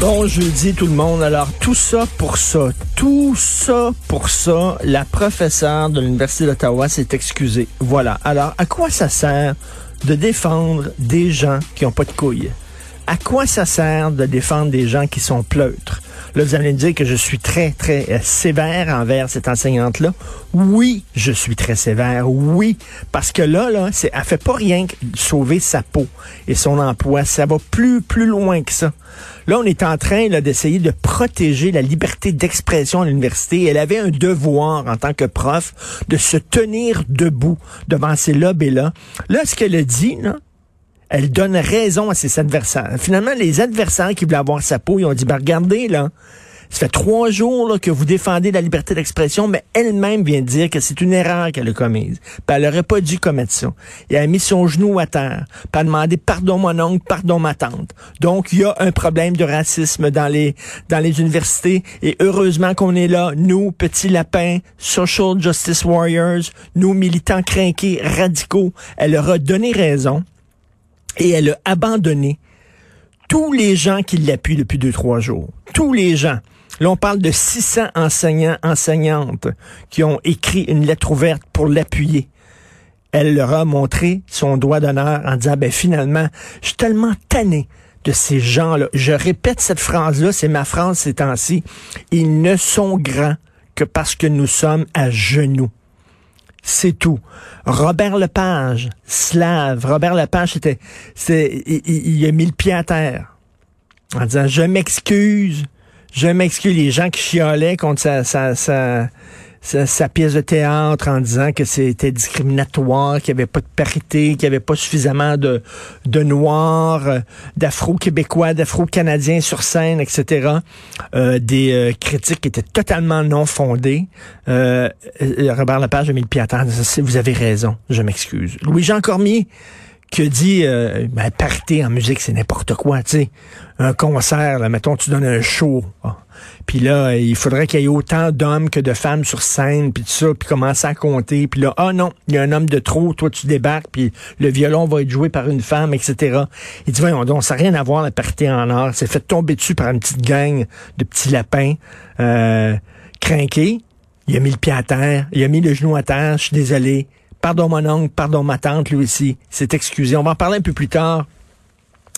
Bon jeudi tout le monde. Alors tout ça pour ça, tout ça pour ça, la professeure de l'Université d'Ottawa s'est excusée. Voilà. Alors à quoi ça sert de défendre des gens qui ont pas de couilles? À quoi ça sert de défendre des gens qui sont pleutres? Là, vous allez me dire que je suis très, très euh, sévère envers cette enseignante-là. Oui, je suis très sévère. Oui. Parce que là, là, c'est, elle fait pas rien que sauver sa peau et son emploi. Ça va plus, plus loin que ça. Là, on est en train là, d'essayer de protéger la liberté d'expression à l'université. Elle avait un devoir en tant que prof de se tenir debout devant ces lobbies-là. Là, ce qu'elle a dit, là, elle donne raison à ses adversaires. Finalement, les adversaires qui voulaient avoir sa peau, ils ont dit, ben regardez, là, ça fait trois jours là, que vous défendez la liberté d'expression, mais elle-même vient dire que c'est une erreur qu'elle a commise. Puis elle aurait pas dû commettre ça. Et elle a mis son genou à terre. Puis elle a demandé pardon mon oncle, pardon ma tante. Donc, il y a un problème de racisme dans les, dans les universités. Et heureusement qu'on est là, nous, petits lapins, social justice warriors, nous, militants crinqués, radicaux. Elle leur a donné raison et elle a abandonné tous les gens qui l'appuient depuis deux, trois jours. Tous les gens. Là, on parle de 600 enseignants, enseignantes qui ont écrit une lettre ouverte pour l'appuyer. Elle leur a montré son doigt d'honneur en disant, ben finalement, je suis tellement tanné de ces gens-là. Je répète cette phrase-là, c'est ma phrase ces temps-ci. Ils ne sont grands que parce que nous sommes à genoux. C'est tout. Robert Lepage, slave. Robert Lepage, c'était, c'est, il, a mis le pied à terre en disant, je m'excuse, je m'excuse. Les gens qui chiolaient contre sa, sa, sa, sa, sa pièce de théâtre en disant que c'était discriminatoire, qu'il n'y avait pas de parité, qu'il n'y avait pas suffisamment de, de noirs, euh, d'afro-québécois, d'afro-canadiens sur scène, etc. Euh, des euh, critiques qui étaient totalement non fondées. Euh, euh, Robert Lepage a mis le pied à terre. Vous avez raison, je m'excuse. Louis-Jean Cormier, qui a dit euh, ben, en musique, c'est n'importe quoi, tu sais. Un concert, là, mettons, tu donnes un show. ah. Puis là, il faudrait qu'il y ait autant d'hommes que de femmes sur scène, puis tout ça, puis commencer à compter. Puis là, ah non, il y a un homme de trop, toi tu débarques, puis le violon va être joué par une femme, etc. Il dit, voyons donc, ça n'a rien à voir la parité en or. C'est fait tomber dessus par une petite gang de petits lapins euh. Il a mis le pied à terre, il a mis le genou à terre, je suis désolé. Pardon mon oncle, pardon ma tante, lui aussi. C'est excusé. On va en parler un peu plus tard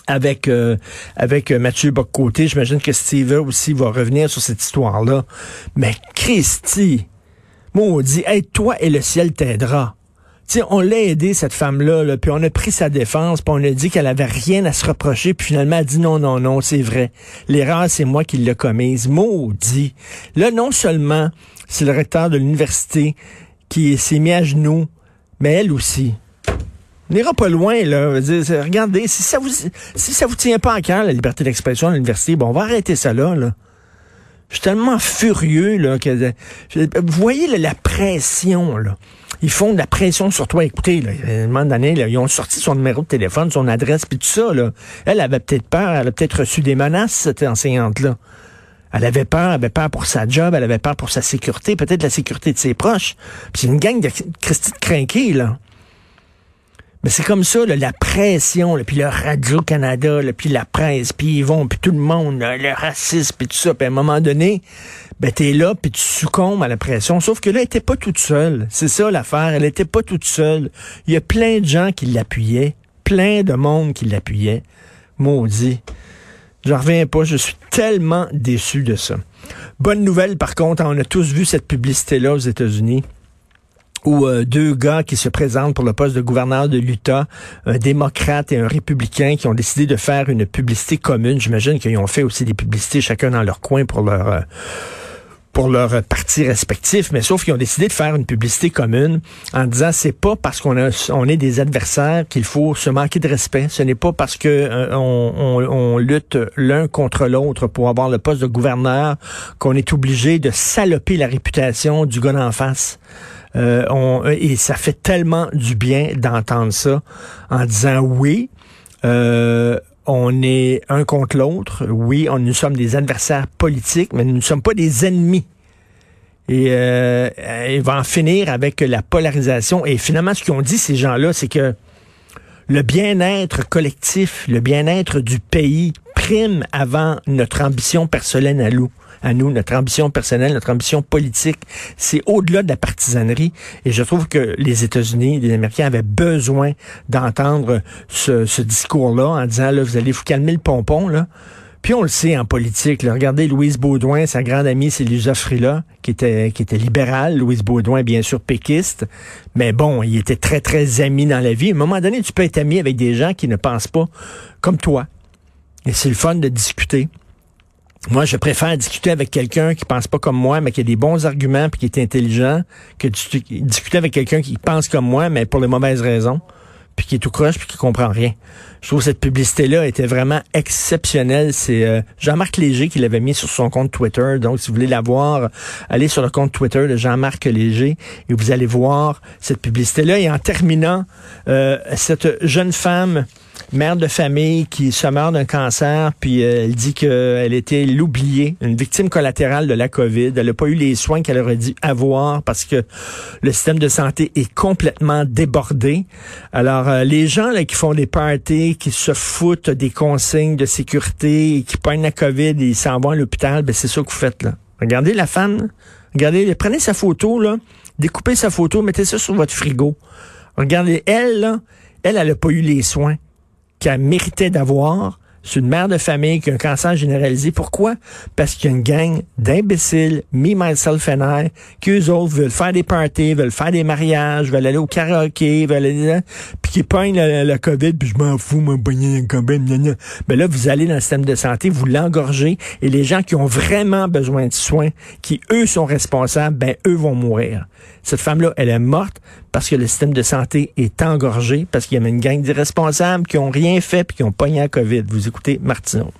avec euh, avec euh, Mathieu Boccoté. J'imagine que Steve aussi va revenir sur cette histoire-là. Mais Christy, maudit, aide-toi et le ciel t'aidera. Tu sais, on l'a aidé, cette femme-là, là, puis on a pris sa défense, puis on a dit qu'elle avait rien à se reprocher, puis finalement, elle dit non, non, non, c'est vrai. L'erreur, c'est moi qui l'ai commise. Maudit. Là, non seulement c'est le recteur de l'université qui s'est mis à genoux, mais elle aussi. On n'ira pas loin, là. Regardez, si ça vous si ça vous tient pas à cœur, la liberté d'expression à l'université, bon, on va arrêter ça là. Je suis tellement furieux, là, que vous voyez la pression, là. Ils font de la pression sur toi. Écoutez, là, à un moment donné, ils ont sorti son numéro de téléphone, son adresse, puis tout ça, là. Elle avait peut-être peur, elle a peut-être reçu des menaces, cette enseignante-là. Elle avait peur, elle avait peur pour sa job, elle avait peur pour sa sécurité, peut-être la sécurité de ses proches. Puis c'est une gang de Christy de crinqués, là. Mais c'est comme ça, là, la pression, là, puis le Radio-Canada, puis la presse, puis ils vont, puis tout le monde, le racisme, puis tout ça. Puis à un moment donné, ben t'es là, puis tu succombes à la pression. Sauf que là, elle était pas toute seule. C'est ça l'affaire, elle était pas toute seule. Il y a plein de gens qui l'appuyaient, plein de monde qui l'appuyait. Maudit. Je reviens pas, je suis tellement déçu de ça. Bonne nouvelle, par contre, on a tous vu cette publicité-là aux États-Unis ou euh, deux gars qui se présentent pour le poste de gouverneur de l'Utah, un démocrate et un républicain qui ont décidé de faire une publicité commune. J'imagine qu'ils ont fait aussi des publicités chacun dans leur coin pour leur... Euh, pour leur parti respectif, mais sauf qu'ils ont décidé de faire une publicité commune en disant c'est pas parce qu'on on est des adversaires qu'il faut se manquer de respect. Ce n'est pas parce que euh, on, lutte l'un contre l'autre pour avoir le poste de gouverneur qu'on est obligé de saloper la réputation du gars en face. Euh, on, et ça fait tellement du bien d'entendre ça en disant oui. Euh, on est un contre l'autre. Oui, on, nous sommes des adversaires politiques, mais nous ne sommes pas des ennemis. Et euh, il va en finir avec la polarisation. Et finalement, ce qu'ont dit ces gens-là, c'est que le bien-être collectif, le bien-être du pays avant notre ambition personnelle à nous notre ambition personnelle, notre ambition politique. C'est au-delà de la partisanerie. Et je trouve que les États-Unis, les Américains avaient besoin d'entendre ce, discours-là en disant, là, vous allez vous calmer le pompon, là. Puis on le sait en politique. Regardez Louise Baudouin, sa grande amie, c'est Lisa Frila, qui était, qui était libérale. Louise Baudouin, bien sûr, péquiste. Mais bon, il était très, très ami dans la vie. À un moment donné, tu peux être ami avec des gens qui ne pensent pas comme toi. Et c'est le fun de discuter. Moi, je préfère discuter avec quelqu'un qui pense pas comme moi, mais qui a des bons arguments puis qui est intelligent, que discuter avec quelqu'un qui pense comme moi, mais pour les mauvaises raisons, puis qui est tout croche puis qui comprend rien. Je trouve que cette publicité-là était vraiment exceptionnelle. C'est euh, Jean-Marc Léger qui l'avait mis sur son compte Twitter. Donc, si vous voulez la voir, allez sur le compte Twitter de Jean-Marc Léger et vous allez voir cette publicité-là. Et en terminant, euh, cette jeune femme mère de famille qui se meurt d'un cancer, puis euh, elle dit qu'elle était l'oubliée, une victime collatérale de la COVID. Elle n'a pas eu les soins qu'elle aurait dû avoir parce que le système de santé est complètement débordé. Alors, euh, les gens là, qui font des parties, qui se foutent des consignes de sécurité, qui prennent la COVID et s'en vont à l'hôpital, ben c'est ça que vous faites là. Regardez la femme, regardez, prenez sa photo, là, découpez sa photo, mettez ça sur votre frigo. Regardez, elle, elle, elle n'a pas eu les soins qu'elle méritait d'avoir. C'est une mère de famille qui a un cancer généralisé. Pourquoi? Parce qu'il y a une gang d'imbéciles, me, myself and I, qui eux autres veulent faire des parties, veulent faire des mariages, veulent aller au karaoké, veulent aller puis qui pognent la, COVID, puis je m'en fous, moi, COVID, Mais là, vous allez dans le système de santé, vous l'engorgez, et les gens qui ont vraiment besoin de soins, qui eux sont responsables, ben eux vont mourir. Cette femme-là, elle est morte parce que le système de santé est engorgé, parce qu'il y a une gang d'irresponsables qui ont rien fait puis qui ont pogné la COVID. Vous écoutez Martineau.